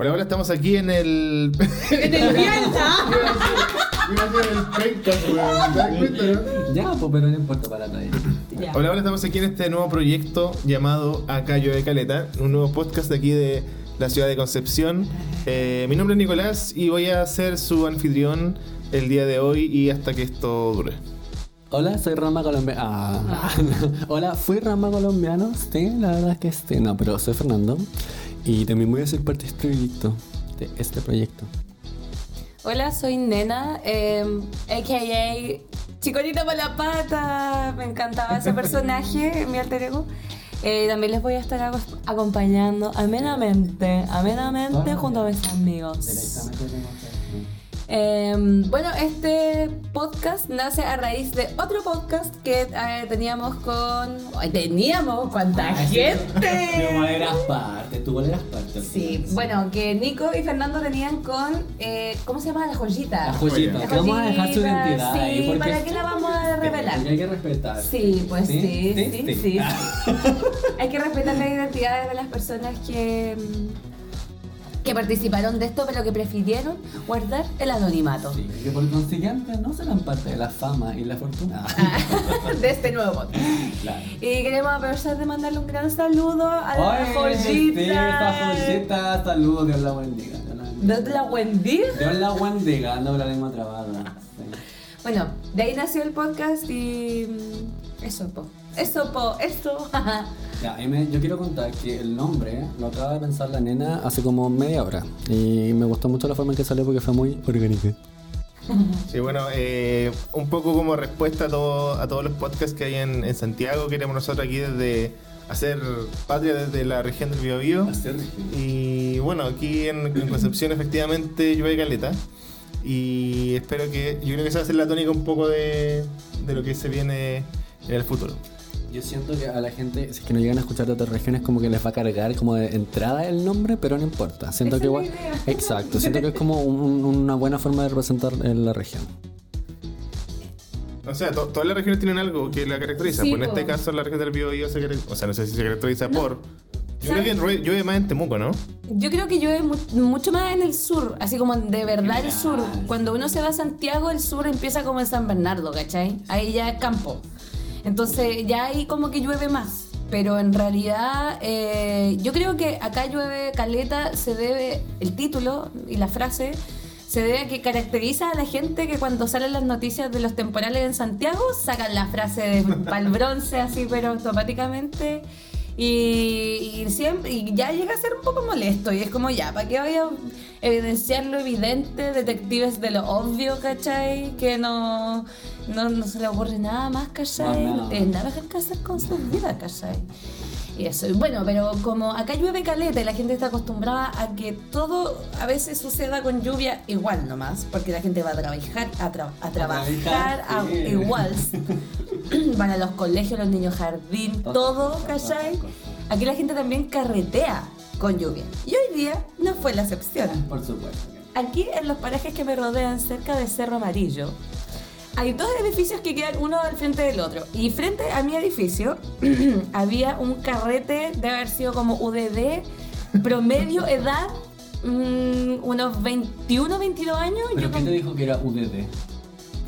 Hola, hola, estamos aquí en el. En el Vialta. Ya, pues, pero no importa para nadie. Ya. Hola, hola, estamos aquí en este nuevo proyecto llamado Acá de Caleta, un nuevo podcast de aquí de la ciudad de Concepción. Eh, mi nombre es Nicolás y voy a ser su anfitrión el día de hoy y hasta que esto dure. Hola, soy Rama Colombiano. Ah. Hola, fui Rama Colombiano. Sí, la verdad es que sí. No, pero soy Fernando. Y también voy a ser parte de este proyecto. De este proyecto. Hola, soy Nena, eh, a.k.a. Chicolita por la pata. Me encantaba ese personaje, mi alter ego. Eh, también les voy a estar aco- acompañando amenamente, amenamente junto a mis amigos. Eh, bueno, este podcast nace a raíz de otro podcast que eh, teníamos con... ¡Ay, teníamos! ¡Cuánta gente! Tú eras parte, tú eras parte. Sí, bueno, que Nico y Fernando tenían con... eh, ¿Cómo se llama? La joyita. La joyita. La que vamos a dejar su joyita, identidad sí, ahí. porque- ¿para qué la vamos a revelar? Hay que respetar. Sí, pues sí, sí, sí. sí. Hay que respetar las identidades de las personas que, mm, que participaron de esto, pero que prefirieron guardar el anonimato Sí, que por consiguiente no serán parte de la fama y la fortuna. de este nuevo podcast. Claro. Y queremos aprovechar de mandarle un gran saludo a la joyita. Sí, esta joyita. Saludos, Dios la bendiga. Dios la bendiga. Dios la bendiga, ando la lengua trabada. Sí. Bueno, de ahí nació el podcast y. mm, Eso, po. Eso, po. Eso. Ya, yo quiero contar que el nombre lo acaba de pensar la nena hace como media hora. Y me gustó mucho la forma en que salió porque fue muy orgánica. Sí, bueno, eh, un poco como respuesta a, todo- a todos los podcasts que hay en, en Santiago, queremos nosotros aquí desde hacer patria desde la región del Biobío. Y bueno, aquí en, en Concepción efectivamente llueve caleta. Y espero que, yo creo que esa va a ser la tónica un poco de, de lo que se viene en el futuro. Yo siento que a la gente, si es que no llegan a escuchar de otras regiones, como que les va a cargar como de entrada el nombre, pero no importa. Siento Esa que igual. idea. Exacto, siento que es como un- una buena forma de representar en la región. O sea, to- todas las regiones tienen algo que la caracteriza. Sí, pues en po. este caso la región del Biobío se caracteriza, o sea, no sé si se caracteriza por... Yo ¿Sabes? creo que rue- llueve más en Temuco, ¿no? Yo creo que llueve mu- mucho más en el sur, así como de verdad el sur. Cuando uno se va a Santiago, el sur empieza como en San Bernardo, ¿cachai? Ahí ya es campo. Entonces ya ahí como que llueve más. Pero en realidad eh, yo creo que acá llueve caleta, se debe, el título y la frase, se debe a que caracteriza a la gente que cuando salen las noticias de los temporales en Santiago, sacan la frase de pal bronce así, pero automáticamente. Y, y siempre, y ya llega a ser un poco molesto. Y es como, ya, ¿para qué voy a evidenciar lo evidente? Detectives de lo obvio, ¿cachai? Que no, no, no se le ocurre nada más, ¿cachai? Más No nada. tienen nada que hacer con sus vidas, ¿cachai? Y eso, bueno, pero como acá llueve caleta y la gente está acostumbrada a que todo a veces suceda con lluvia igual nomás, porque la gente va a trabajar, a, tra- a trabajar a- sí. igual. Van a los colegios, los niños jardín, todo, ¿cachai? Aquí la gente también carretea con lluvia. Y hoy día no fue la excepción. Por supuesto. Aquí en los parajes que me rodean cerca de Cerro Amarillo, hay dos edificios que quedan uno al frente del otro. Y frente a mi edificio había un carrete de haber sido como UDD, promedio edad, mm, unos 21, 22 años. ¿Pero Yo quién te dijo que era UDD?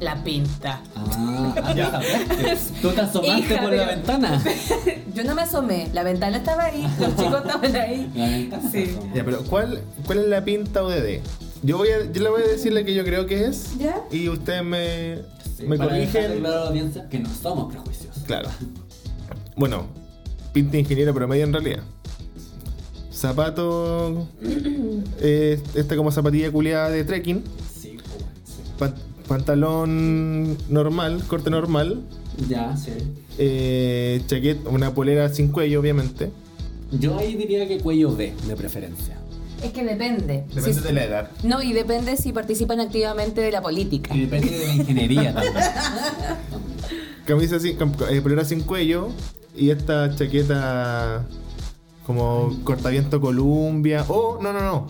la pinta. Ah, ah, ya. Tú te asomaste Hija por de- la ventana. Yo no me asomé, la ventana estaba ahí, los chicos estaban ahí. La ventana. Sí. Ya, pero ¿cuál, cuál es la pinta UDD? Yo, voy a, yo le voy a decir la que yo creo que es. ¿Ya? Y ustedes me, Sí, me para corrigen. claro a la audiencia que no somos prejuiciosos. Claro. Bueno, pinta ingeniero promedio en realidad. Zapato. eh, esta como zapatilla culiada de trekking. Sí, pues, sí. pan- pantalón normal, corte normal. Ya, sí. Eh, chaqueta, una polera sin cuello, obviamente. Yo ahí diría que cuello B, de preferencia. Es que depende. Depende Si- de la edad. No, y depende si participan activamente de la política. Y depende de la ingeniería también. Camisa sin, cam- eh, polera sin cuello. Y esta chaqueta como cortaviento Columbia. Oh, no, no, no.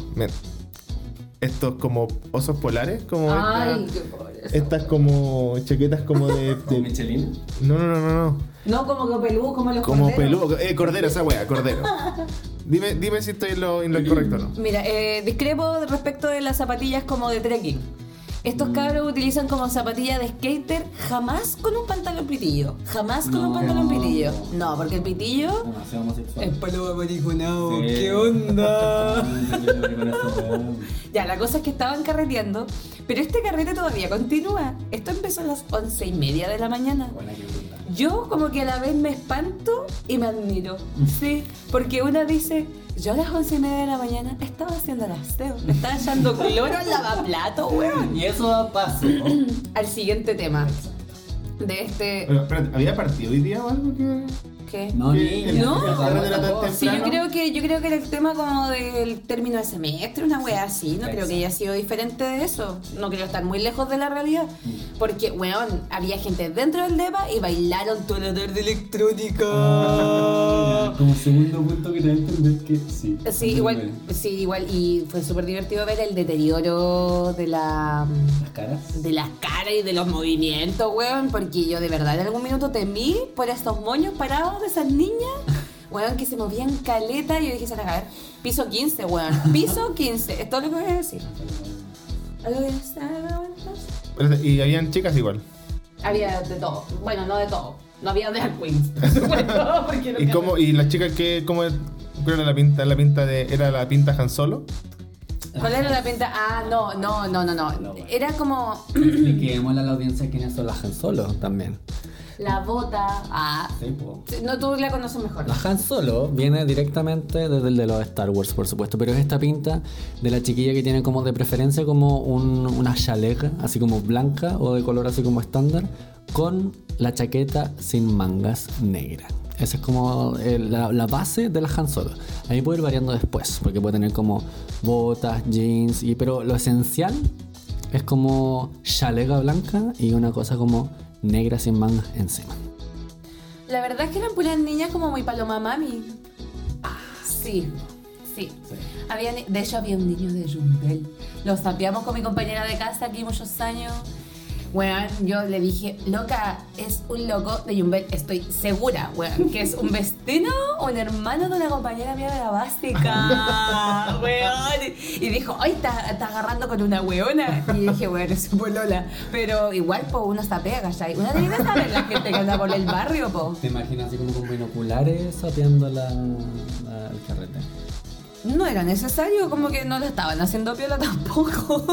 Estos como osos polares. Como esta- Ay, qué pobre. estas como chaquetas como de. ¿Con de- Michelin? no, no, no, no, no. No como que peludo, como los Como corderos. peludo. Eh, cordero, esa wea, cordero. Dime, dime si estoy en lo, en lo incorrecto o no. Mira, eh, discrepo respecto de las zapatillas como de trekking. Estos cabros utilizan como zapatilla de skater jamás con un pantalón pitillo. Jamás con un No. pantalón pitillo. No, porque el pitillo homosexual. es palo mariconado. Sí. ¿Qué onda? Ya, la cosa es que estaban carreteando, pero este carrete todavía continúa. Esto empezó a las once y media de la mañana. Buena. Yo como que a la vez me espanto y me admiro. Sí, porque una dice, yo a las once y media de la mañana estaba haciendo el aseo. Me estaba echando cloro al lavaplato, weón. Y eso da paso. Al siguiente tema. De este... Pero, espérate, ¿había partido hoy día o algo que.? ¿Qué? No, niña. No. Sí, yo creo que yo creo que era el tema como del término de semestre, una wea así, no creo que haya sido diferente de eso. No creo estar muy lejos de la realidad. Porque, weón, había gente dentro del DEPA y bailaron toda la tarde electrónica. Como segundo punto que te entender que sí. Sí, igual, sí, igual, y fue súper divertido ver el deterioro de la Las caras. de las caras y de los movimientos, weón, porque yo de verdad en algún minuto temí por estos moños parados de esas niñas, weón, que se movían caleta y yo dije, se van a caer. Piso 15, weón, piso 15, es todo lo que voy a decir. Y habían chicas igual. Había de todo, bueno, no de todo, no había drag queens, por porque no ¿Y cómo, y las chicas que, cómo era la pinta? ¿La pinta de, era la pinta Han Solo? ¿Cuál era la pinta? Ah, no, no, no, no, no. Era como Expliquémosle a la audiencia quiénes son las Han Solo también. la bota. Ah, Sí, po. no, tú la conoces mejor. La Han Solo viene directamente desde el de los Star Wars, por supuesto, pero es esta pinta de la chiquilla que tiene como de preferencia como un- una chaleca, así como blanca o de color así como estándar, con la chaqueta sin mangas negra. Esa es como eh, la, la base de la Han Solo. Ahí puede ir variando después, porque puede tener como botas, jeans, y, pero lo esencial es como chaleca blanca y una cosa como negra sin mangas encima. La verdad es que eran puras niñas como muy paloma mami. Ah, sí, sí. Había de hecho, había un niño de Jumbel. Lo sapeamos con mi compañera de casa aquí muchos años. Weón, yo le dije, loca, es un loco de Jumbel. Estoy segura, weón, que es un vecino o un hermano de una compañera mía de la básica. weón. Y dijo, ay, está, está agarrando con una weona. Y dije, weón, es polola. Pero igual, po, uno sapea, ¿cachai? Una tiene que saber la gente que anda por el barrio, po. ¿Te imaginas así como con binoculares sapeando la, la- el carrete? No era necesario, como que no lo estaban haciendo piola tampoco.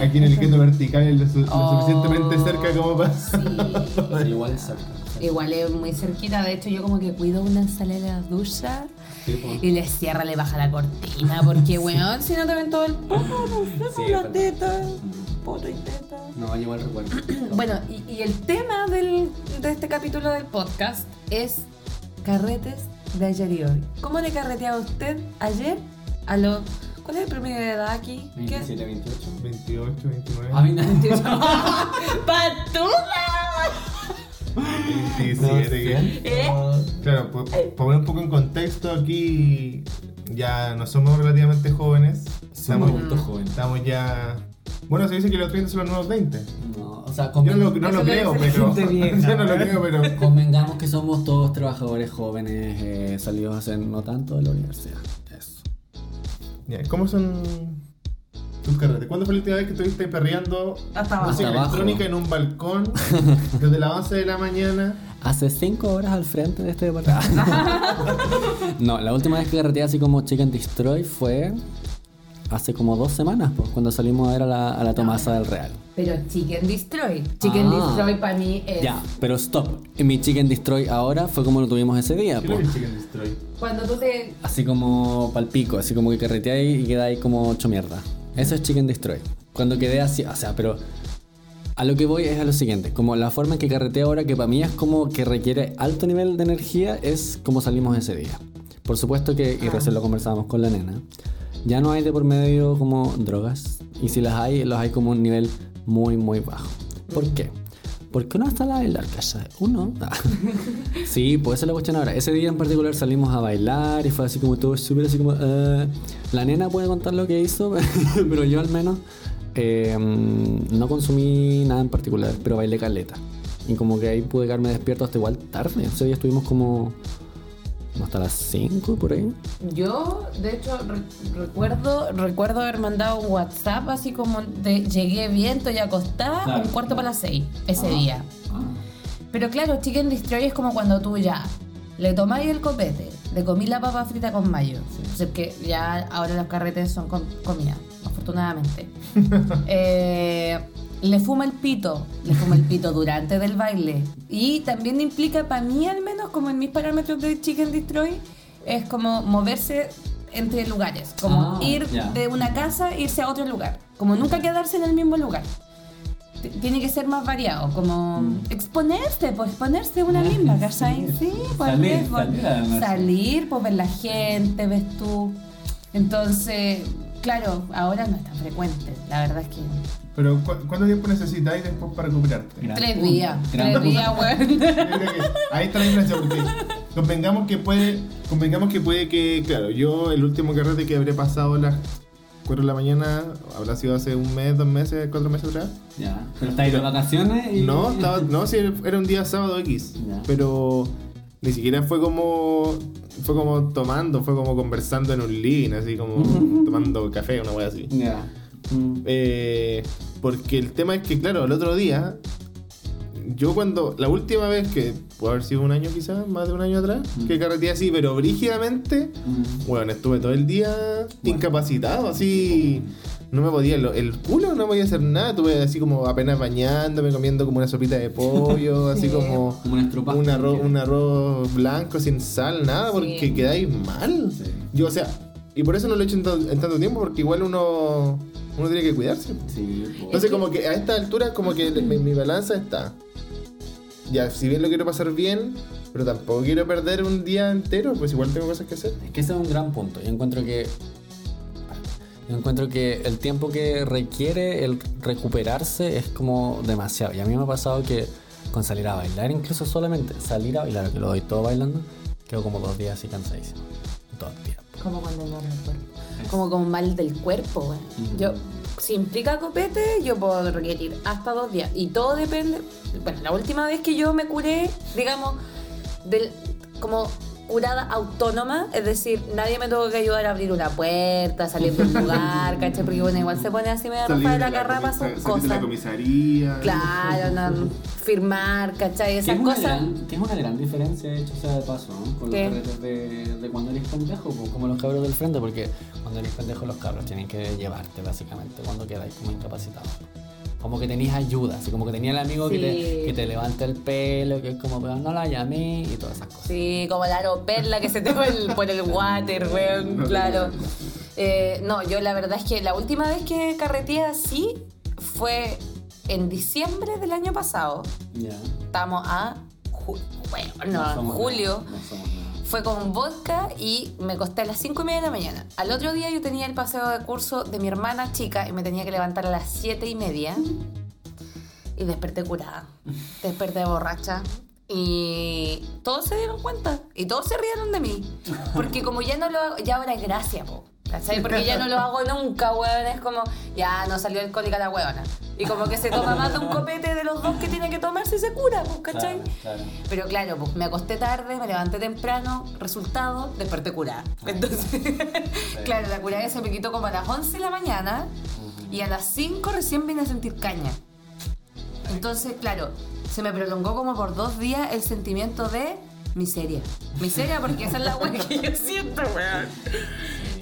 Aquí en el quinto vertical es lo, su- lo Oh. suficientemente cerca como para. Sí. igual es cerca. Igual es muy cerquita, de hecho yo como que cuido una sala de la ducha Sí, y le cierra, le baja la cortina, porque weón, si no te ven todo el poto, no sé, Sí, con es la verdad. teta, poto y teta. No, igual recuerdo. Bueno, y, y el tema del, de este capítulo del podcast es carretes de ayer y hoy. ¿Cómo le carreteaba usted ayer a los... ¿Cuál es el promedio de edad aquí? ¿Qué? 27, 28. 28, 29. A mí no. ¡Patuda! 27. que- ¿Eh? Claro, por, por poner un poco en contexto, aquí ya no somos relativamente jóvenes. Somos Estamos, adultos jóvenes. estamos ya. Bueno, se dice que los 30 son los nuevos 20. No, o sea, Yo no no lo creo, pero. vieja. Yo no lo creo, pero. convengamos que somos todos trabajadores jóvenes eh, salidos hace no tanto de la universidad. Eso. ¿Cómo son tus carretes? ¿Cuándo fue la última vez que estuviste perreando Hasta abajo. música Hasta abajo. electrónica en un balcón desde las 11 de la mañana? Hace cinco horas al frente de este departamento. no, la última vez que carreteé así como Chicken Destroy fue hace como dos semanas, pues, cuando salimos a ver a la, a la Tomasa del Real. Pero Chicken Destroy. Chicken Ah. Destroy para mí es. Ya, pero stop. Mi Chicken Destroy ahora fue como lo tuvimos ese día, ¿Qué es pues. el Chicken Destroy? Cuando tú te. Así como palpico, así como que carreteáis y quedáis como hecho mierda. Eso es Chicken Destroy. Cuando quedé así, o sea, pero a lo que voy es a lo siguiente. Como la forma en que carreteo ahora, que para mí es como que requiere alto nivel de energía, es como salimos ese día. Por supuesto que, y recién lo conversábamos con la nena, ya no hay de por medio como drogas. Y si las hay, los hay como un nivel muy, muy bajo. ¿Por qué? Porque uno está a bailar, ¿cachai? Uno. Sí, pues esa es la cuestión ahora. Ese día en particular salimos a bailar y fue así como todo súper así como... eh, La nena puede contar lo que hizo, pero yo al menos eh, no consumí nada en particular, pero bailé caleta. Y como que ahí pude quedarme despierto hasta igual tarde. Ese día estuvimos como hasta las 5 por ahí. Yo, de hecho, re- recuerdo, recuerdo haber mandado un WhatsApp así como de llegué bien, estoy acostada, Claro, un cuarto claro. para las 6 ese Ah. día. Pero claro, Chicken Destroy es como cuando tú ya le tomáis el copete, le comí la papa frita con mayo. Porque ya ahora los carretes son comida, afortunadamente. Eh, le fuma el pito, le fuma el pito durante del baile. Y también implica, para mí al menos, como en mis parámetros de Chicken Destroy, es como moverse entre lugares. Como Ah, ir de una casa, irse a otro lugar. Como nunca quedarse en el mismo lugar. T- Tiene que ser más variado, como Mm. exponerse, pues exponerse una misma, ¿cachai? Sí, pues Salir, pues, salir salir, pues ver la gente, ves tú. Entonces, claro, ahora no es tan frecuente, la verdad es que Pero ¿cu- ¿cuánto tiempo necesitáis después para recuperarte? Gran tres punto, días, gran tres días, weón. Ahí está la diferencia porque convengamos que puede, convengamos que puede que, claro, yo el último carrete que habré pasado a las 4 de la mañana habrá sido hace un mes, dos meses, cuatro meses atrás. Ya. Pero estáis de vacaciones y. No, estaba, no, sí, era un día sábado X, Ya. pero ni siquiera fue como fue como tomando, fue como conversando en un living, así como tomando café, una wea así. Ya. Mm. Eh, porque el tema es que, claro, el otro día, yo cuando, la última vez que, puede haber sido un año quizás, más de un año atrás, Mm. que carreteé así, pero brígidamente, Mm. bueno, estuve todo el día incapacitado, así, no me podía, lo- el culo no podía hacer nada, estuve así como apenas bañándome, comiendo como una sopita de pollo, así Sí. como Como un arroz, un arroz blanco sin sal, nada, porque quedáis mal. Sí. Yo, o sea, y por eso no lo he hecho en tanto tiempo, porque igual uno, uno tiene que cuidarse. Sí. Entonces, como que a esta altura, como que mi, mi balanza está. Ya, si bien lo quiero pasar bien, pero tampoco quiero perder un día entero, pues igual tengo cosas que hacer. Es que ese es un gran punto. Yo encuentro que. Yo encuentro que el tiempo que requiere el recuperarse es como demasiado. Y a mí me ha pasado que con salir a bailar, incluso solamente salir a bailar, que lo doy todo bailando, quedo como dos días así cansadísimo. Todo el tiempo. Como cuando no recuerdo. Como con mal del cuerpo. Yo, si implica copete, yo puedo requerir hasta dos días. Y todo depende. Bueno, la última vez que yo me curé, digamos, del, como curada autónoma, es decir, nadie me tuvo que ayudar a abrir una puerta, salir del lugar, ¿cachai? Porque bueno, igual se pone así medio roja de la carrapa, son cosas. comisaría. Claro, no, firmar, ¿cachai? Esas es, una cosas. gran, que es una gran diferencia, de hecho, sea de paso, ¿no? Con ¿Qué? los carretes de, de cuando eres pendejo, pues, como los cabros del frente, porque cuando eres pendejo los cabros tienen que llevarte, básicamente, cuando quedáis como incapacitado. Como que tenías ayuda, así como que tenía el amigo que, te, que te levanta el pelo, que es como, pero no la llamé y todas esas cosas. Sí, como la aeroperla que se te fue el- por el water, weón, claro. Eh, no, yo la verdad es que la última vez que carreteé así fue en diciembre del año pasado. Ya. Estamos a ju- bueno, no, somos julio. nada, no. Fue con vodka y me costé a las 5 y media de la mañana. Al otro día yo tenía el paseo de curso de mi hermana chica y me tenía que levantar a las 7 y media. Y desperté curada. Desperté borracha. Y todos se dieron cuenta. Y todos se rieron de mí. Porque como ya no lo hago, ya ahora es gracia, po. ¿Cachai? Porque ya no lo hago nunca, weón. Es como, ya no salió alcohólica la weona. Y como que se toma más de un copete de los dos que tiene que tomarse y se cura, pues, ¿cachai? Claro, claro. Pero claro, pues me acosté tarde, me levanté temprano, resultado, desperté curada. Entonces, claro, la curada se me quitó como a las 11 de la mañana y a las 5 recién vine a sentir caña. Entonces, claro, se me prolongó como por dos días el sentimiento de miseria. Miseria porque esa es la weá que yo siento, weón.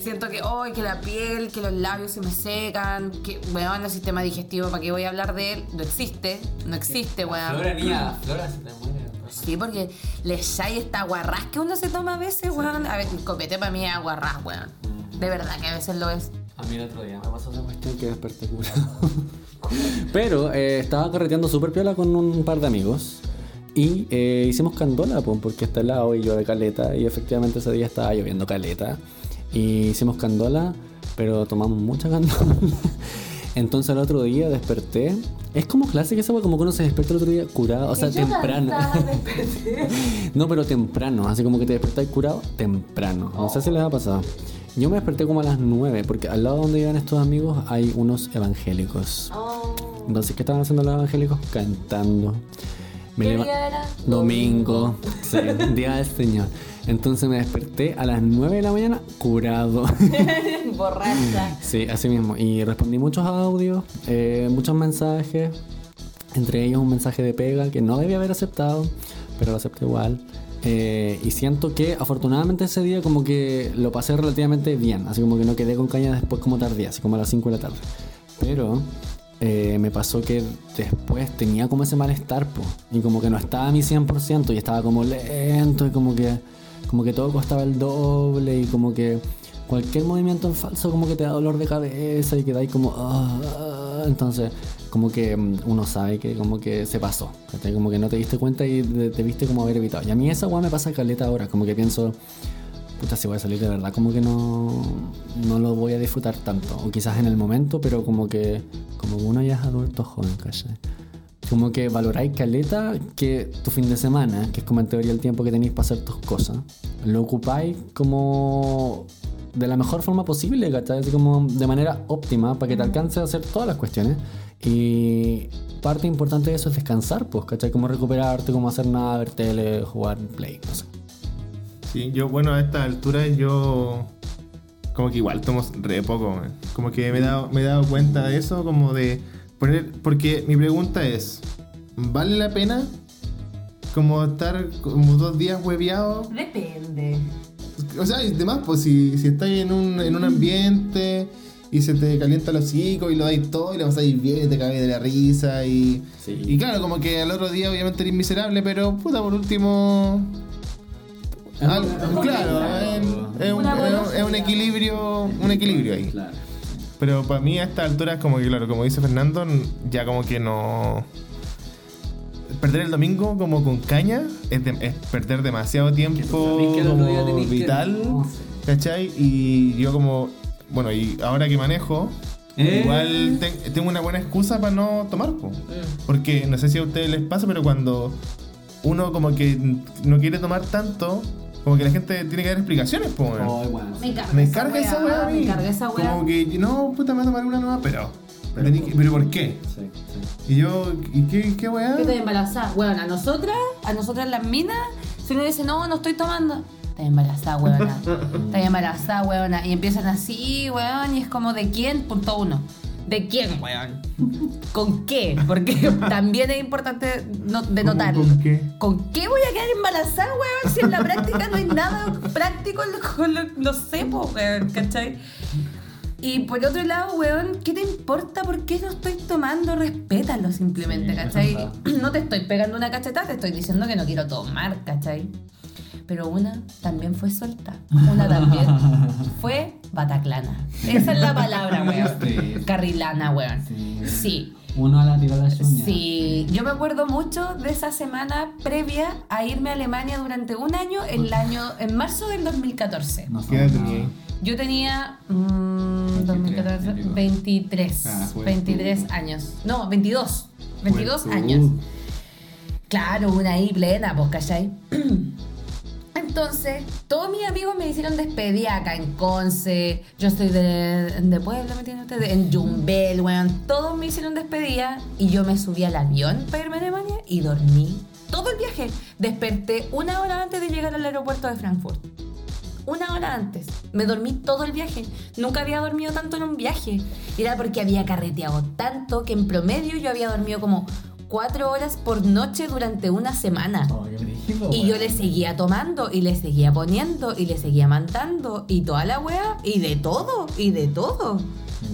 Siento que, hoy que la piel, que los labios se me secan, que, weón, el sistema digestivo, ¿para qué voy a hablar de él? No existe, no existe, weón. Flora, niña, Flora se te muere. Sí, porque le echáis esta aguarrás que uno se toma a veces, weón. A ver, el copete para mí es aguarrás, weón. De verdad que a veces lo es. A mí el otro día me pasó esa cuestión que desperté curado. Pero eh, estaba carreteando súper piola con un par de amigos. Y eh, hicimos candola, pues, porque está helado y llueve caleta. Y efectivamente ese día estaba lloviendo caleta. Y hicimos candola, pero tomamos mucha candola. Entonces el otro día desperté. Es como clásica esa como que uno se despierta el otro día curado, o sea, temprano. no, pero temprano, así como que te despertáis curado temprano. No sé si les ha pasado. Yo me desperté como a las 9, porque al lado donde iban estos amigos hay unos evangélicos. Oh. Entonces, ¿qué estaban haciendo los evangélicos? Cantando. Me ¿Qué leva- día era? Domingo, sí, día del Señor. Entonces me desperté a las 9 de la mañana curado. Borracha. Sí, así mismo. Y respondí muchos audios, eh, muchos mensajes. Entre ellos un mensaje de pega que no debía haber aceptado, pero lo acepté igual. Eh, y siento que afortunadamente ese día como que lo pasé relativamente bien. Así como que no quedé con caña después como tardía, así como a las 5 de la tarde. Pero eh, me pasó que después tenía como ese malestar, po, y como que no estaba a mi 100% y estaba como lento y como que, como que todo costaba el doble y como que cualquier movimiento en falso como que te da dolor de cabeza y quedáis como... ah, ah. entonces como que mm, uno sabe que como que se pasó, como que no te diste cuenta y te, te viste como haber evitado. Y a mí esa weá me pasa caleta ahora, como que pienso puta, si voy a salir de verdad, como que no, no lo voy a disfrutar tanto. O quizás en el momento, pero como que, como uno ya es adulto joven, ¿cachai? Como que valoráis caleta que tu fin de semana, que es como en teoría el tiempo que tenéis para hacer tus cosas, lo ocupáis como de la mejor forma posible, ¿cachai? Así como de manera óptima para que te alcance a hacer todas las cuestiones. Y parte importante de eso es descansar, pues, ¿cachai? Como recuperarte, como hacer nada, ver tele, jugar play, no sé. Sí, yo, bueno, a esta altura yo. Como que igual tomo re poco, man. Como que me he, dado, me he dado cuenta de eso, como de poner. Porque mi pregunta es: ¿vale la pena como estar como dos días hueveado? Depende. O sea, y demás, pues si, si estáis en un, en un ambiente y se te calienta el hocico y lo dais todo y lo pasáis bien y te cagáis de la risa y. Sí. Y claro, como que al otro día obviamente eres miserable, pero puta, por último. Claro, es, un, es- equilibrio, un equilibrio ahí. Pero para mí a esta altura es como que, claro, como dice Fernando, ya como que no... Perder el domingo como con caña es, de- es perder demasiado tiempo que como que- vital. ¿cachai? Y yo como, bueno, y ahora que manejo, Eh. igual te- tengo una buena excusa para no tomar, po. porque no sé si a ustedes les pasa, pero cuando uno como que no quiere tomar tanto, como que la gente tiene que dar explicaciones, po. weón. Bueno. Me carga, Me carga esa weá a mí. Me carga esa weá. Como que, no, puta, me voy a tomar una nueva, pero. Pero, tení que- ¿pero ¿por qué? Sí, sí. Y yo, ¿y qué, qué weá? Yo estoy embarazada. Bueno, a nosotras, a nosotras las minas, si uno dice, no, no estoy tomando. Estás embarazada, weona. Estás embarazada, weona. Y empiezan así, weón, y es como, ¿de quién? Punto uno. ¿De quién, weón? ¿Con qué? Porque también es importante no- denotarlo. ¿Con qué? ¿Con qué voy a quedar embarazada, weón? Si en la práctica no hay nada práctico con lo, lo sé, po, weón, ¿cachai? Y por otro lado, weón, ¿qué te importa por qué no estoy tomando? Respétalo simplemente, Sí, ¿cachai? No te estoy pegando una cachetada, te estoy diciendo que no quiero tomar, ¿cachai? Pero una también fue suelta. Una también fue bataclana. Esa es la palabra, weón. Sí. Carrilana, weón. Sí. Sí. Uno a la tira la uñas. Sí, yo me acuerdo mucho de esa semana previa a irme a Alemania durante un año, el año en marzo del 2014. No ¿Qué tenía. Yo tenía mm, 2014, 23, 23, Ah, juventud. 23 años. No, 22. 22 Juventud. años. Claro, una ahí plena, pues, ¿cachai? Entonces, todos mis amigos me hicieron despedida acá en Conce. Yo estoy de, de Puebla, ¿me entienden ustedes? En Jumbel, weón. Todos me hicieron despedida y yo me subí al avión para irme a Alemania y dormí todo el viaje. Desperté una hora antes de llegar al aeropuerto de Frankfurt. Una hora antes. Me dormí todo el viaje. Nunca había dormido tanto en un viaje. Era porque había carreteado tanto que en promedio yo había dormido como cuatro horas por noche durante una semana. Oh, brígido, Y yo le seguía tomando, y le seguía poniendo, y le seguía mandando, y toda la wea, y de todo, y de todo.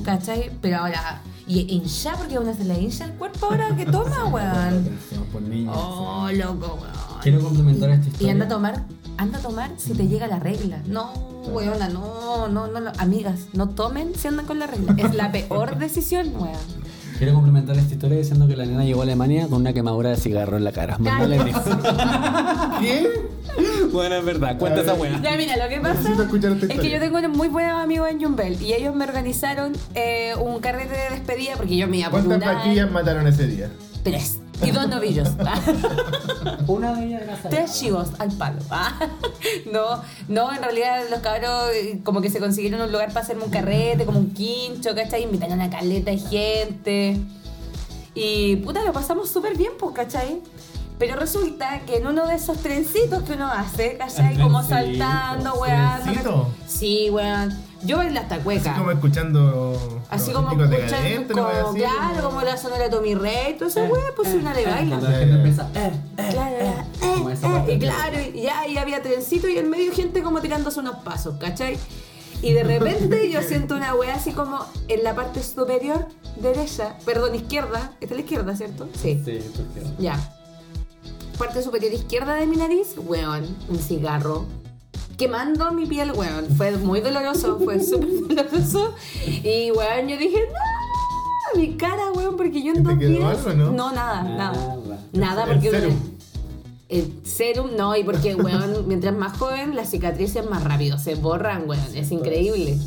¿Cachai? Pero ahora, y hincha, porque a uno se le hincha el cuerpo ahora que toma, weón. Hacemos por niños, Oh, loco, weón. Quiero complementar esta Y historia. anda a tomar, anda a tomar si te llega la regla. No, weona, no, no, no, no. Amigas, no tomen si andan con la regla. Es la peor decisión, weón. Quiero complementar esta historia diciendo que la nena llegó a Alemania con una quemadura de cigarro en la cara. Mándale ¿Qué? Bueno, es verdad, cuenta esa weá. Ya, mira, lo que pasa es que yo tengo unos muy buenos amigos en Jumbel y ellos me organizaron eh, un carrete de despedida porque yo me iba por ¿Cuántas un paquillas mataron ese día? Tres. Y dos novillos. Una de ellas Tres chivos al palo. Ah, No, no, en realidad los cabros eh, como que se consiguieron un lugar para hacerme un carrete, como un quincho, ¿cachai? Invitaron a caleta de gente. Y puta, lo pasamos súper bien, pues, ¿cachai? Pero resulta que en uno de esos trencitos que uno hace, ¿cachai? Como saltando, weón. ¿Trencito? Sí, weón. Yo bailé hasta Así cueca. como escuchando. Así los como escuchando, ¿no? como, Así, claro, como la sonora de Tommy Rey, todo eso, Eh, weón, pues eh, una le eh, baila. Eh, eh, Claro, eh, eh, eh, y claro, y ya ahí había trencito y en medio gente como tirándose unos pasos, ¿cachai? Y de repente yo siento una weá así como en la parte superior derecha, perdón, izquierda, esta es la izquierda, ¿cierto? Sí. Sí, porque- Ya. Parte superior izquierda de mi nariz, weón, un cigarro. Quemando mi piel, weón. Fue muy doloroso, fue súper doloroso. Y, weón, yo dije, no, mi cara, weón, porque yo en ¿Te dos quedó días. algo, no? nada, nada. Nada. Nada, El porque. serum. El serum, no, y porque, weón, mientras más joven, las cicatrices más rápido se borran, weón. Es increíble.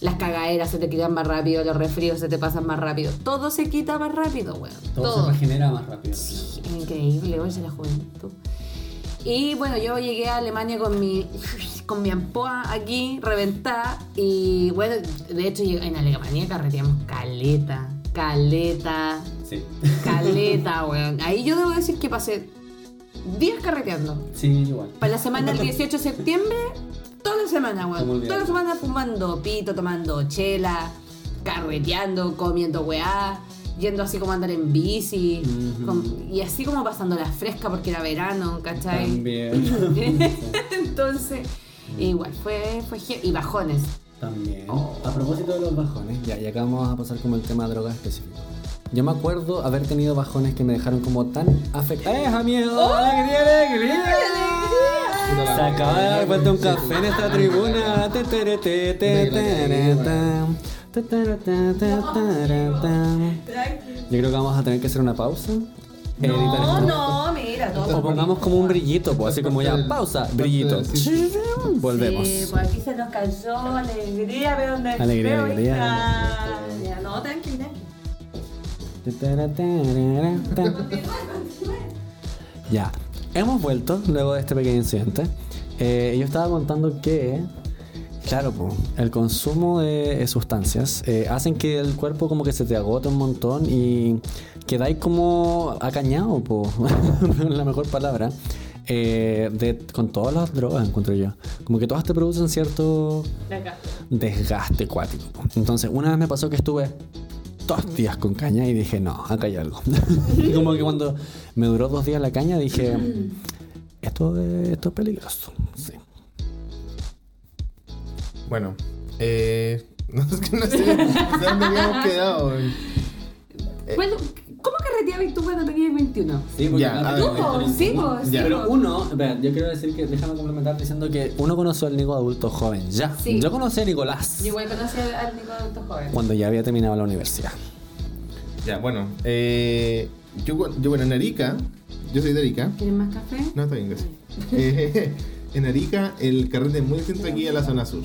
Las cagaderas se te quitan más rápido, los resfríos se te pasan más rápido. Todo se quita más rápido, weón. Todo, se regenera más rápido. Es increíble, oye, la juventud. Y bueno, yo llegué a Alemania con mi con mi ampoa aquí reventada y bueno, de hecho en Alemania carreteamos caleta, caleta, Sí. caleta, weón. Ahí yo debo decir que pasé días carreteando. Sí, igual. Para la semana del 18 de septiembre, toda la semana, ¿Cómo weón. Toda la semana fumando pito, tomando chela, carreteando, comiendo weá, yendo así como a andar en bici, con- y así como pasando la fresca porque era verano, ¿cachai? También. Entonces, igual, fue, fue y bajones. También. Oh. A propósito de los bajones, ya, y acá vamos a pasar como el tema de drogas específico. Yo me acuerdo haber tenido bajones que me dejaron como tan afectados. ¡Eh, amigo! ¡Alegría, alegría! Se acaba de dar vuelta un café en esta tribuna. Yo creo que vamos a tener que hacer una pausa. No, no, mira, todo. O pongamos como un brillito, pues así como ya, pausa, brillito. Volvemos. Sí, pues aquí se nos cayó alegría, pero donde Alegría, pero alegría. Ya, no, tranquila. Ya, hemos vuelto luego de este pequeño incidente. Eh, yo estaba contando que, claro, po, el consumo de sustancias eh, hacen que el cuerpo como que se te agote un montón y quedáis como acañado, po, la mejor palabra. eh, de, con todas las drogas, encuentro yo. Como que todas te producen cierto desgaste cuático. po. Entonces, una vez me pasó que estuve dos días con caña y dije, no, acá hay algo. Y como que cuando me duró dos días la caña dije, esto, es- esto es peligroso. Sí. Bueno, eh. No, es que no sé, dónde habíamos quedado. weón. Bueno, ¿cómo carreteabas tú cuando tenías 21? Sí, porque Ya, a ver, ¿Tú? Sí, po, sí, Ya. Pero po. uno, espera, yo quiero decir que, déjame complementar diciendo que uno conoció al Nico adulto joven, ya. Sí. Yo conocí a Nicolás Yo igual conocí al Nico adulto joven. cuando ya había terminado la universidad. Ya, bueno. Eh, yo, bueno, en Arica, yo soy de Arica. ¿Quieres más café? No, está bien, gracias. Eh, en Arica, el carrete es muy distinto aquí a la zona sur.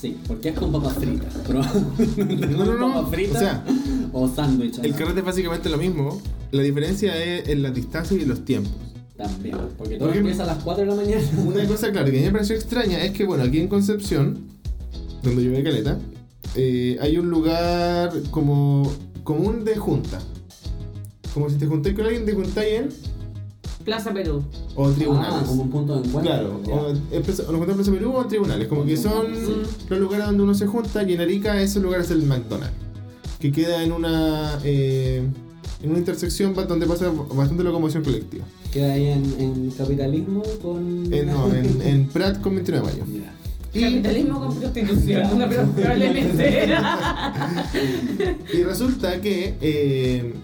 Sí, porque es con papas fritas. Pero No, no, no. papas fritas O sea, o sándwich. El carrete es básicamente lo mismo. La diferencia es en las distancias y los tiempos. También, porque todo Porque- empieza a las 4 de la mañana. Una cosa, claro, que a mí me pareció extraña es que, bueno, aquí en Concepción, donde yo vivo en Caleta, eh, hay un lugar como común de junta. Como si te juntáis con alguien, te juntáis en. Plaza Perú. O tribunales. Ah, como un punto de encuentro. Claro, o nos juntamos en Plaza Perú o en tribunales. Como que son los lugares donde uno se junta y en Arica ese lugar es el McDonald's. Que queda en una. eh, en una intersección donde pasa bastante locomoción colectiva. Queda ahí en, en capitalismo con. Eh, no, en, en Prat con 29 de mayo. Y, Capitalismo con prostitución, probablemente. y resulta que, eh,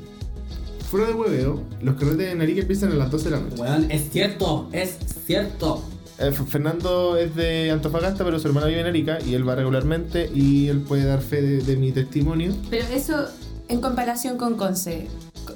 fuera de hueveo, los carretes en Arica empiezan a las 12 de la noche. Weón, es cierto, es cierto. Eh, Fernando es de Antofagasta, pero su hermana vive en Arica y él va regularmente y él puede dar fe de, de mi testimonio. Pero eso, en comparación con Conce,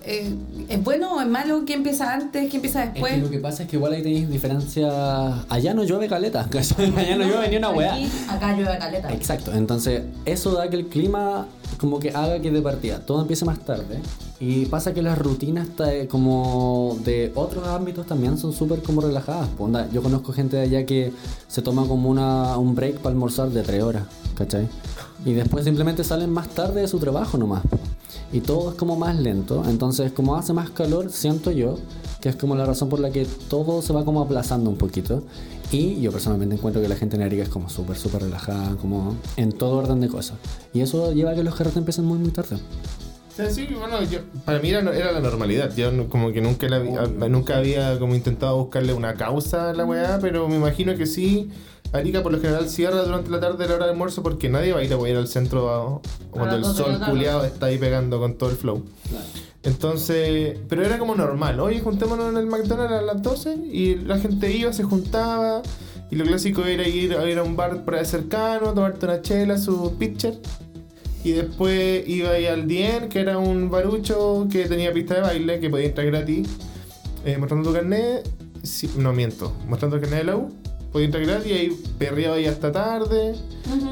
eh, ¿es bueno o es malo? ¿Quién empieza antes? ¿Quién empieza Es después? que lo que pasa es que igual ahí tenéis diferencia. Allá no llueve caleta. Allá no llueve ni una weá. Acá llueve caleta. Exacto, entonces eso da que el clima como que haga que de partida todo empiece más tarde y pasa que las rutinas ta- como de otros ámbitos también son súper como relajadas. onda, yo conozco gente de allá que se toma como una, un break para almorzar de tres horas, ¿cachai? Y después simplemente salen más tarde de su trabajo nomás. Y todo es como más lento. Entonces, como hace más calor, siento yo que es como la razón por la que todo se va como aplazando un poquito. Y yo personalmente encuentro que la gente en Arica es como súper, súper relajada, como en todo orden de cosas. Y eso lleva a que los carretes empiecen muy, muy tarde. Sí, bueno, yo, para mí era, era, la normalidad. Yo no, como que nunca, la, nunca había como intentado buscarle una causa a la weá, pero me imagino que sí. Arica por lo general cierra durante la tarde la hora de almuerzo porque nadie va a ir a ir al centro cuando el sol culiado está ahí pegando con todo el flow. Entonces, pero era como normal. Oye, juntémonos en el McDonald's a las 12 y la gente iba, se juntaba. Y lo clásico era ir, a ir a un bar cercano, tomarte una chela, su pitcher y después iba ahí al Dien, que era un barucho que tenía pista de baile, que podía entrar gratis, eh, mostrando tu carnet. no miento, mostrando el carnet de la U. Podía gratis y ahí perreaba ahí hasta tarde.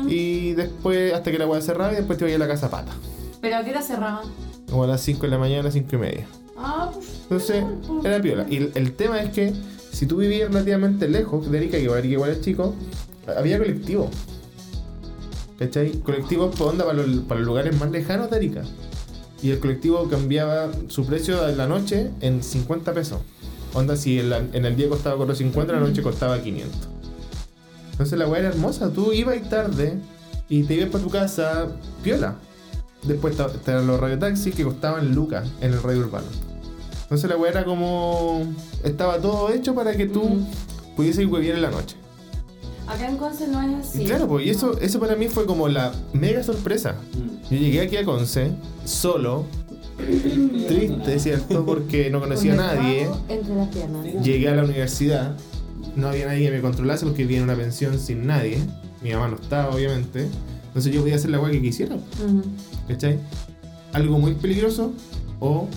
Y después, hasta que la hueá cerraba, y después te iba a la casa pata. ¿Pero a qué hora cerraba? Como a las 5 de la mañana, a las 5 y media. Ah, pues. Entonces, era piola. Y el, tema es que si tú vivías relativamente lejos de Erika, que igual es chico, había colectivo. ¿Cachai? Colectivos por onda para los, para los lugares más lejanos de Arica. Y el colectivo cambiaba su precio en la noche en 50 pesos. Onda, si en, el día costaba 450, en la noche costaba 500. Entonces la weá era hermosa. Tú ibas tarde y te ibas para tu casa, piola. Después estaban los radiotaxis que costaban lucas en el radio urbano. Entonces la weá era como. Estaba todo hecho para que tú pudieses vivir en la noche. Acá en Conce no es así. Claro, pues, y eso, eso para mí fue como la mega sorpresa. Mm. Yo llegué aquí a Conce, solo, triste, ¿cierto? Porque no conocía a nadie. Entre las piernas. Llegué a la universidad, no había nadie que me controlase porque vivía en una pensión sin nadie. Mi mamá no estaba, obviamente. Entonces yo podía hacer la agua que quisiera. ¿Cachai? Algo muy peligroso o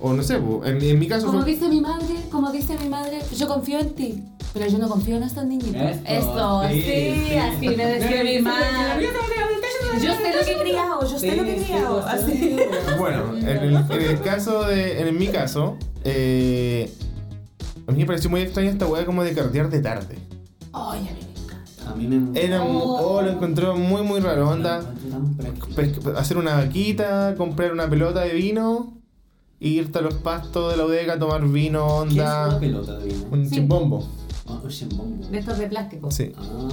o no sé, en, en mi caso. Como dice mi madre, como dice mi madre, yo confío en ti. Pero yo no confío en estos niñitos. Esto, sí, así me decía mi madre. Yo sé lo que he criado, yo sé lo que he criado. Así. Bueno, en el, en el, caso de. En mi caso, eh, a mí me pareció muy extraña esta weá como de cartear de tarde. Ay, a mí me encanta. A mí me Era, oh, lo encontré muy, muy raro. Onda, hacer una vaquita, comprar una pelota de vino, irte a los pastos de la bodega a tomar vino, onda. ¿Qué es una pelota de vino? Un chimbombo. Ah, de estos de plástico. Sí. Ah,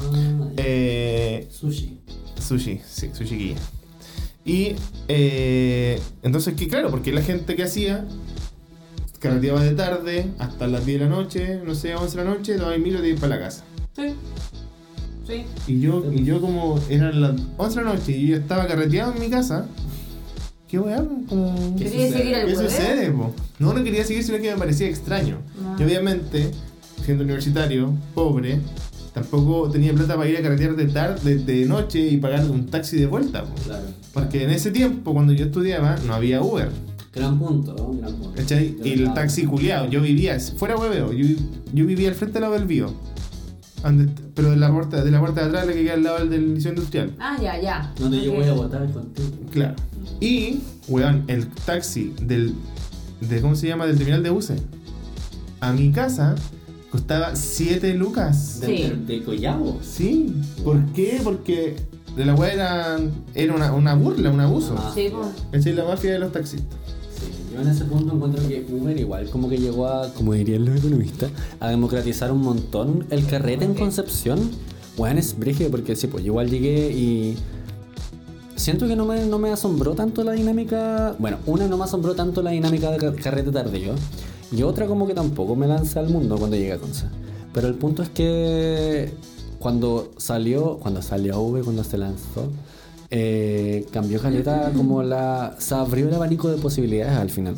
eh, sushi. Sushi, sí, sushi guía. Y eh, entonces, que claro, porque la gente que hacía carreteaba de tarde hasta las 10 de la noche, no sé, 11 de la noche, tomaba mil y ir para la casa. Sí. Sí. Y yo, y yo como eran las 11 de la noche y yo estaba carreteado en mi casa, ¿qué voy a como... ¿Qué sucede? ¿Qué sucede No, no quería seguir, sino que me parecía extraño. Ah. Y obviamente siendo universitario, pobre, tampoco tenía plata para ir a carretear de tarde, de, noche y pagar un taxi de vuelta. Claro. Porque en ese tiempo, cuando yo estudiaba, no había Uber. Gran punto, gran punto. ¿Cachai? Y el taxi culiado, yo vivía, fuera hueveo, yo, yo vivía al frente del lado del Bío. pero de la puerta de la puerta de atrás, la que queda al lado del liceo industrial. Ah, ya, ya. Donde yo voy a votar contigo. Claro. Y, weón, el taxi del. De, ¿Cómo se llama? Del terminal de buses. A mi casa Costaba 7 lucas. ¿De, de Collabo? Sí. ¿Por qué? Porque de la weá era, era una, una, burla, un abuso. Ah, sí, pues. Es la mafia de los taxistas. Sí, yo en ese punto encuentro que Uber igual como que llegó a, como dirían los economistas, a democratizar un montón el carrete en Concepción. Bueno, es brígido porque sí, pues yo igual llegué y siento que no me, no me asombró tanto la dinámica. Bueno, una no me asombró tanto la dinámica de carrete tardío. Y otra como que tampoco me lanza al mundo cuando llega a Conce. Pero el punto es que cuando salió, cuando salió V, cuando se lanzó, eh, cambió Caleta como la... Se abrió el abanico de posibilidades al final.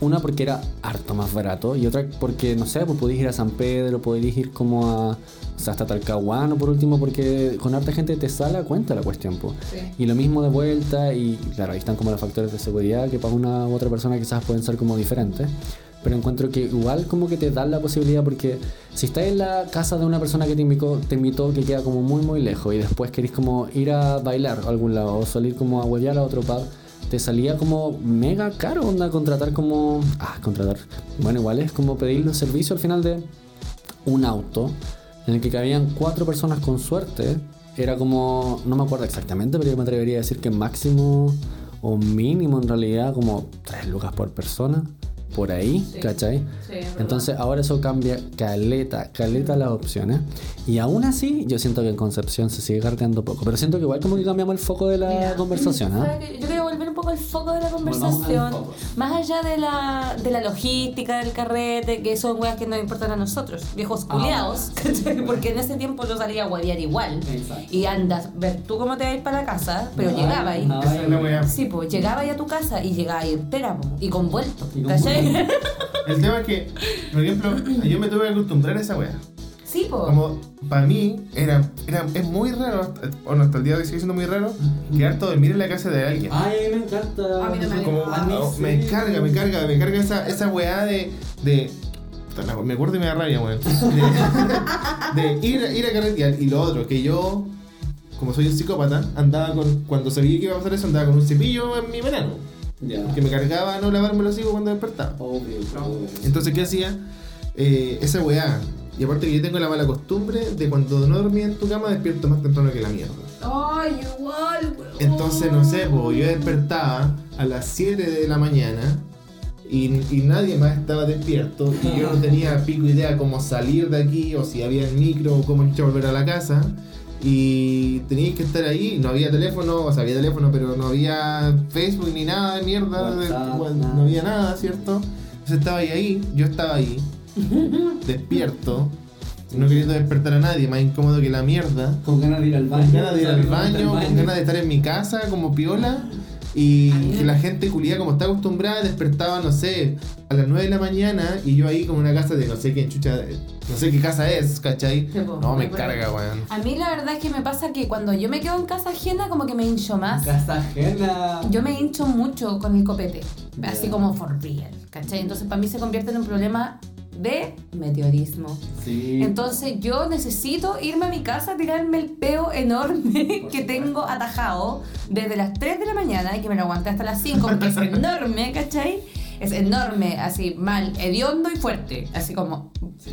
Una porque era harto más barato y otra porque, no sé, pues podías ir a San Pedro, podías ir como a... O sea, hasta Talcahuano por último, porque con harta gente te sale a cuenta la cuestión. Pues. Y lo mismo de vuelta y claro, ahí están como los factores de seguridad que para una u otra persona quizás pueden ser como diferentes pero encuentro que igual como que te dan la posibilidad porque si estás en la casa de una persona que te invitó, te que queda como muy muy lejos y después querés como ir a bailar a algún lado o salir como a huevear a otro pub, te salía como mega caro onda contratar como... Ah, contratar. Bueno, igual es como pedir los servicios al final de un auto en el que cabían cuatro personas con suerte. Era como, no me acuerdo exactamente, pero yo me atrevería a decir que máximo o mínimo en realidad como 3 lucas por persona, por ahí, ¿cachai? Sí, es verdad. Entonces ahora eso cambia caleta, caleta las opciones. Y aún así, yo siento que en Concepción se sigue carteando poco. Pero siento que igual como que cambiamos el foco de la Mira, conversación, ¿ah? ¿sabes qué? Yo quiero volver un poco al foco de la conversación. Más allá de la, de la logística del carrete, que son weas que nos importan a nosotros, viejos Ah, culiados, ¿cachai? porque en ese tiempo yo salía a huevear igual. Exacto. Y andas, ver tú cómo te vas a ir para la casa, pero No, llegaba ahí. no, weá. Sí, pues llegaba ahí a tu casa y llegaba ahí entera po, y con vuelto. Y con ¿Cachai? El tema es que, por ejemplo, yo me tuve que acostumbrar a esa weá. Sí, pues. Como para mí era, era, es muy raro, o no, hasta el día de hoy sigue siendo muy raro, quedarte a dormir en la casa de alguien. Ay, me encanta. A mí no me Como, oh, sí. me carga, me carga, me carga esa, esa weá de. de me acuerdo y me da rabia, weón. De, de ir, ir a carretear. Y lo otro, que yo, como soy un psicópata, andaba con. Cuando sabía que iba a pasar eso, andaba con un cepillo en mi verano. Ya. Que me cargaba no lavarme los hijos cuando despertaba. Obvio, obvio. Entonces, ¿qué hacía? Eh, esa weá. Y aparte que yo tengo la mala costumbre de cuando no dormía en tu cama despierto más temprano que la mierda. Ay, igual, weón. Entonces, no sé, pues yo despertaba a las 7 de la mañana y, y nadie más estaba despierto y yo no tenía pico idea cómo salir de aquí o si había el micro o cómo volver a la casa. Y teníais que estar ahí, no había teléfono, o sea, había teléfono, pero no había Facebook ni nada de mierda, WhatsApp, no había nada, ¿cierto? Entonces estaba ahí, ahí, yo estaba ahí, despierto, no queriendo despertar a nadie, más incómodo que la mierda. Con ganas de ir al baño. Con ganas de ir al baño, con ganas de estar en mi casa como piola. Y que la gente culia como está acostumbrada despertaba, no sé, a las 9 de la mañana y yo ahí como una casa de no sé quién chucha, no sé qué casa es, ¿cachai? Sí, po, No, me carga, weón. A mí la verdad es que me pasa que cuando yo me quedo en casa ajena como que me hincho más. Casa ajena. Yo me hincho mucho con el copete, así como for real, ¿cachai? Entonces para mí se convierte en un problema de meteorismo. Sí. Entonces yo necesito irme a mi casa a tirarme el peo enorme que tengo atajado desde las 3 de la mañana y que me lo aguanté hasta las 5 porque es enorme, ¿cachai? Es enorme, así mal, hediondo y fuerte, así como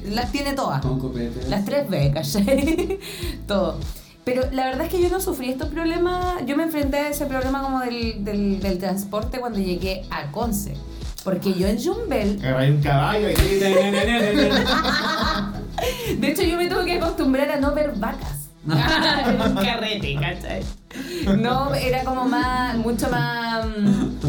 las tiene todas. Con. Las tres B, ¿cachai? Todo. Pero la verdad es que yo no sufrí estos problemas. Yo me enfrenté a ese problema como del, del, del transporte cuando llegué a Conce. Porque yo en Jumbel, Hay un caballo ahí. de hecho yo me tuve que acostumbrar a no ver vacas. en un carrete, ¿cachai? No, era como más, mucho más mm,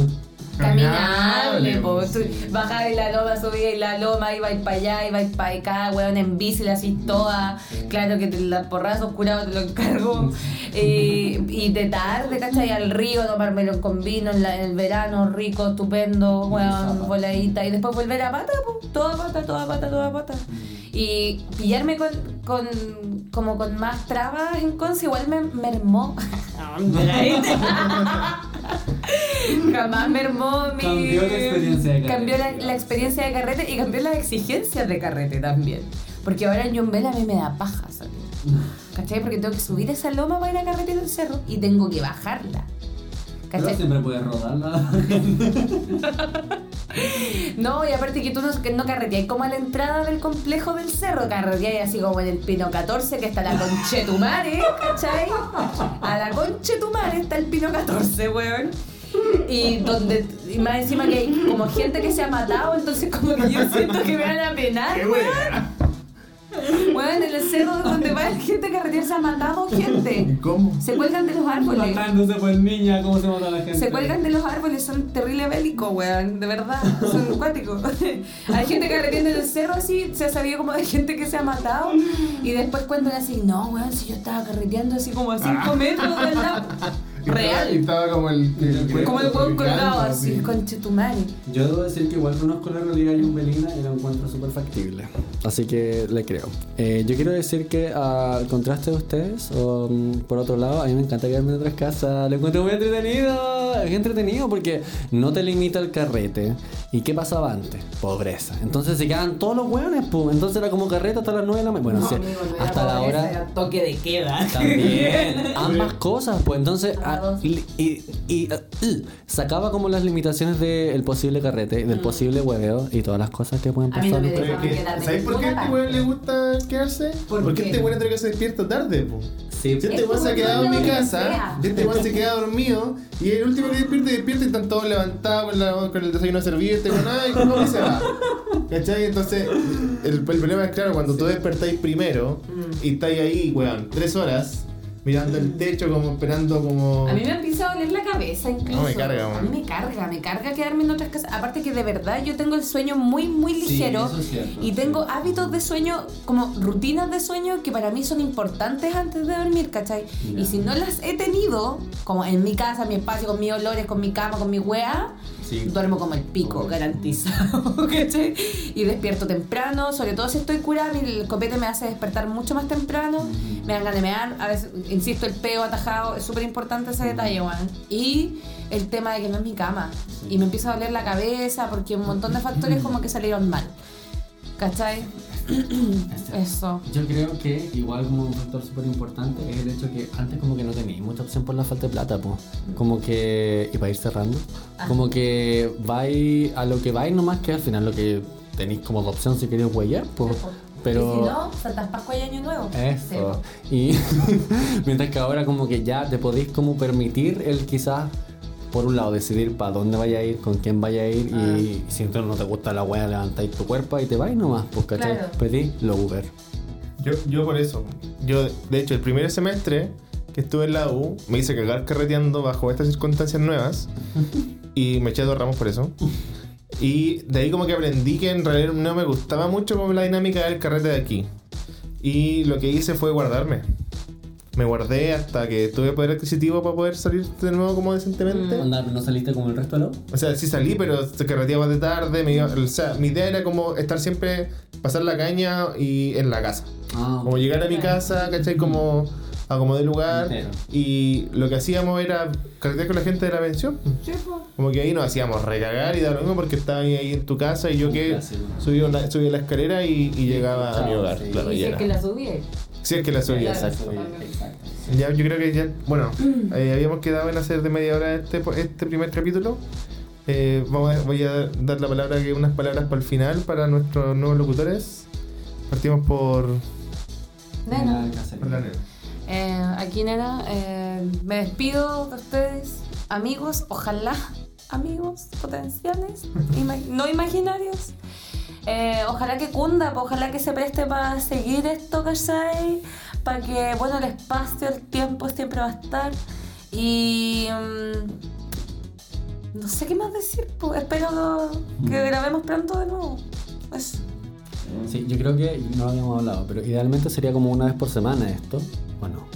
caminable, po. Tú bajabas de la loma, la loma, ibas para allá, ibas para acá, weón, en bici, la así toda. Claro que te, la porrazo oscurado te lo encargo. Eh, y de tarde, ¿cachai? Al río, tomármelo con vino en, la- en el verano, rico, estupendo, weón, voladita. Y después volver a pata, po. Toda pata, toda pata, toda pata. Y pillarme con, con como con más trabas en Conce igual me mermó. Jamás mi. Cambió la experiencia de carrete. Cambió la, la experiencia de carrete y cambió las exigencias de carrete también. Porque ahora en Yombel a mí me da paja salir. ¿Cachai? Porque tengo que subir esa loma para ir a carretear el cerro y tengo que bajarla. Pero ¿Cachai? siempre puedes rodarla. No, y aparte que tú no, que no carreteas como a la entrada del complejo del cerro, carreteas así como en el Pino 14, que está la Conchetumare, ¿cachai? A la Conchetumare está el Pino 14, weón. Y donde, y más encima que hay como gente que se ha matado, entonces como que yo siento que me van a penar, ¡Qué weón. Weón, en el cerro donde va la gente carretear se ha matado gente. ¿Cómo? Se cuelgan de los árboles. Matándose por niña, cómo se mata la gente. Se cuelgan de los árboles, son terrible bélicos, weón, de verdad, son acuáticos. Hay gente que carreteando en el cerro así, se ha sabido como de gente que se ha matado y después cuentan así, no, weón, si yo estaba carreteando así como a 5 metros del lado. Y estaba- Y Real. estaba como el. el- Como el colgado gigante, así, conche tu madre. Yo debo decir que igual conozco la realidad yumbelina y la encuentro súper factible. Así que le creo. Eh, yo quiero decir que al contraste de ustedes, o, mm, por otro lado, a mí me encanta quedarme en otras casas. Lo encuentro muy entretenido. Es entretenido porque no te limita el carrete. ¿Y qué pasaba antes? Pobreza. Entonces se quedaban todos los hueones, pum. Entonces era como carrete hasta las 9 de la mañana. Bueno, sí, hasta la hora. Toque de queda. También, ambas cosas, pues entonces y, y- y, uh, uh, sacaba como las limitaciones del posible carrete, del posible hueveo y todas las cosas que pueden Mm. No pasar. quedarme ¿Sabes por qué a este weón le gusta quedarse? ¿Por Porque qué? este weón entre que se despierta tarde, po. Sí, Si este Es weón se ha quedado en mi casa, y este weón se queda dormido, y el último que despierta, despierta y están todos levantados con, la- con el desayuno servido, este weón, ay, ¿cómo y se va? ¿Cachai? Entonces, el, el problema es claro, cuando tú despertáis primero, Mm. y estáis ahí, weón, tres horas, mirando el techo, como esperando como... A mí me empieza a doler la cabeza incluso. No, me carga, A man. mí me carga, me carga quedarme en otras casas. Aparte que de verdad yo tengo el sueño muy, muy ligero. eso es cierto, y sí. tengo hábitos de sueño, como rutinas de sueño que para mí son importantes antes de dormir, ¿cachai? Y si no las he tenido, como en mi casa, mi espacio, con mis olores, con mi cama, con mi wea, Sí. duermo como el pico, garantizado, ¿cachai? Y despierto temprano, sobre todo si estoy curada, el copete me hace despertar mucho más temprano, me dan ganas de mear, a veces, insisto, el peo atajado, es súper importante ese detalle, weón. Y el tema de que no es mi cama, y me empieza a doler la cabeza porque un montón de factores como que salieron mal, ¿cachai? Eso. Yo creo que igual como un factor súper importante es el hecho que antes como que no tenéis mucha opción por la falta de plata, pues. Como que, y para ir cerrando, Ah. como que vais a lo que vais nomás que al final lo que tenéis como de opción si queréis huellar, pues. Pero... Y si no, Santas Pascua y Año Nuevo. Sí, Eso. Y mientras que ahora como que ya te podéis como permitir el quizás, por un lado, decidir para dónde vaya a ir, con quién vaya a ir Ah. y si entonces no te gusta la wea, levantáis tu cuerpo y te vais nomás, pues ¿cachai? Claro. Pedí lo Uber. Yo, yo por eso. Yo, de hecho, el primer semestre que estuve en la U, me hice cagar carreteando bajo estas circunstancias nuevas y me eché dos ramos por eso. Y de ahí como que aprendí que en realidad no me gustaba mucho como la dinámica del carrete de aquí. Y lo que hice fue guardarme. Me guardé hasta que tuve poder adquisitivo para poder salir de nuevo como decentemente. Onda, ¿No saliste como el resto de U? O sea, sí salí, pero se carreteaba de tarde. Me iba- o sea, mi idea era como estar siempre, pasar la caña y en la casa. Ah, Como llegar a mi casa, ¿cachai? Como acomodé el lugar. Entero. Y lo que hacíamos era carretear con la gente de la pensión. Sí. Como que ahí nos hacíamos recagar y dar lo mismo porque estaba ahí, ahí en tu casa y yo que subía la, subía la escalera y, y llegaba a mi hogar. sí. Claro, Y si es que la subí. Sí, es que la subía, Claro. exacto. Exacto. Ya, yo creo que ya, bueno, eh, habíamos quedado en hacer de media hora este, este primer capítulo. Eh, vamos a- voy a dar la palabra, que unas palabras para el final para nuestros nuevos locutores. Partimos por, Nena. por la nena. Eh, aquí, nena, eh, me despido de ustedes, amigos, ojalá amigos potenciales, ima- no imaginarios. Eh, ojalá que cunda, pues, ojalá que se preste para seguir esto, ¿cachai? Para que, bueno, el espacio, el tiempo siempre va a estar. Y. mm, no sé qué más decir, pues. Espero que grabemos pronto de nuevo. Eso. Sí, yo creo que no lo habíamos hablado, pero idealmente sería como una vez por semana esto, ¿o no?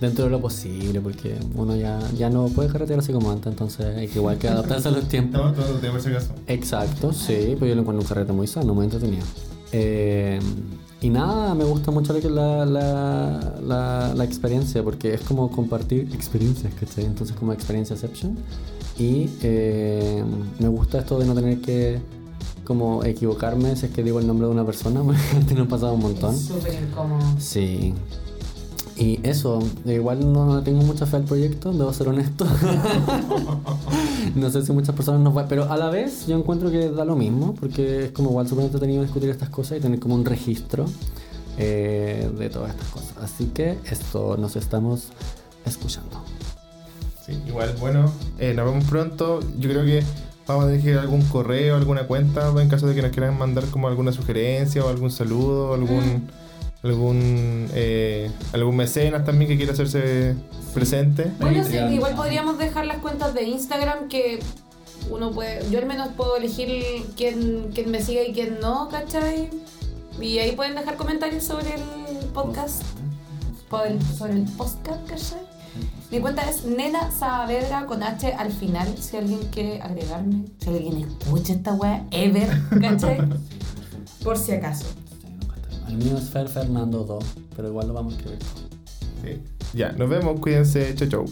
Dentro de lo posible, porque uno ya, ya no puede carretear así como antes, entonces hay que igual que adaptarse a los tiempos. Acaso. Exacto, sí, pues yo lo encuentro un carrete muy sano, muy entretenido. Eh, y nada, me gusta mucho la, la, la, la experiencia, porque es como compartir experiencias, ¿cachai? Entonces como experienciaception. Y eh, me gusta esto de no tener que como equivocarme si es que digo el nombre de una persona, porque antes nos pasaba un montón. Es súper incómodo. Sí. Y eso, igual no tengo mucha fe al proyecto, debo ser honesto. no sé si muchas personas nos van, pero a la vez yo encuentro que da lo mismo, porque es como igual súper entretenido discutir estas cosas y tener como un registro eh, de todas estas cosas. Así que esto nos estamos escuchando. Sí, igual, bueno, eh, nos vemos pronto. Yo creo que vamos a dirigir algún correo, alguna cuenta, en caso de que nos quieran mandar como alguna sugerencia o algún saludo, algún algún eh, algún mecenas también que quiera hacerse presente. Bueno, sí, igual podríamos dejar las cuentas de Instagram que uno puede, yo al menos puedo elegir quién, quién me sigue y quién no, ¿cachai? Y ahí pueden dejar comentarios sobre el podcast, el- sobre el podcast, ¿cachai? Mi cuenta es Nena Saavedra con H al final, si alguien quiere agregarme, si alguien escucha esta wea, ever, ¿cachai? Por si acaso. El mío es Fer Fernando 2, pero igual lo vamos a escribir. Sí. Ya, nos vemos, cuídense, chau chau.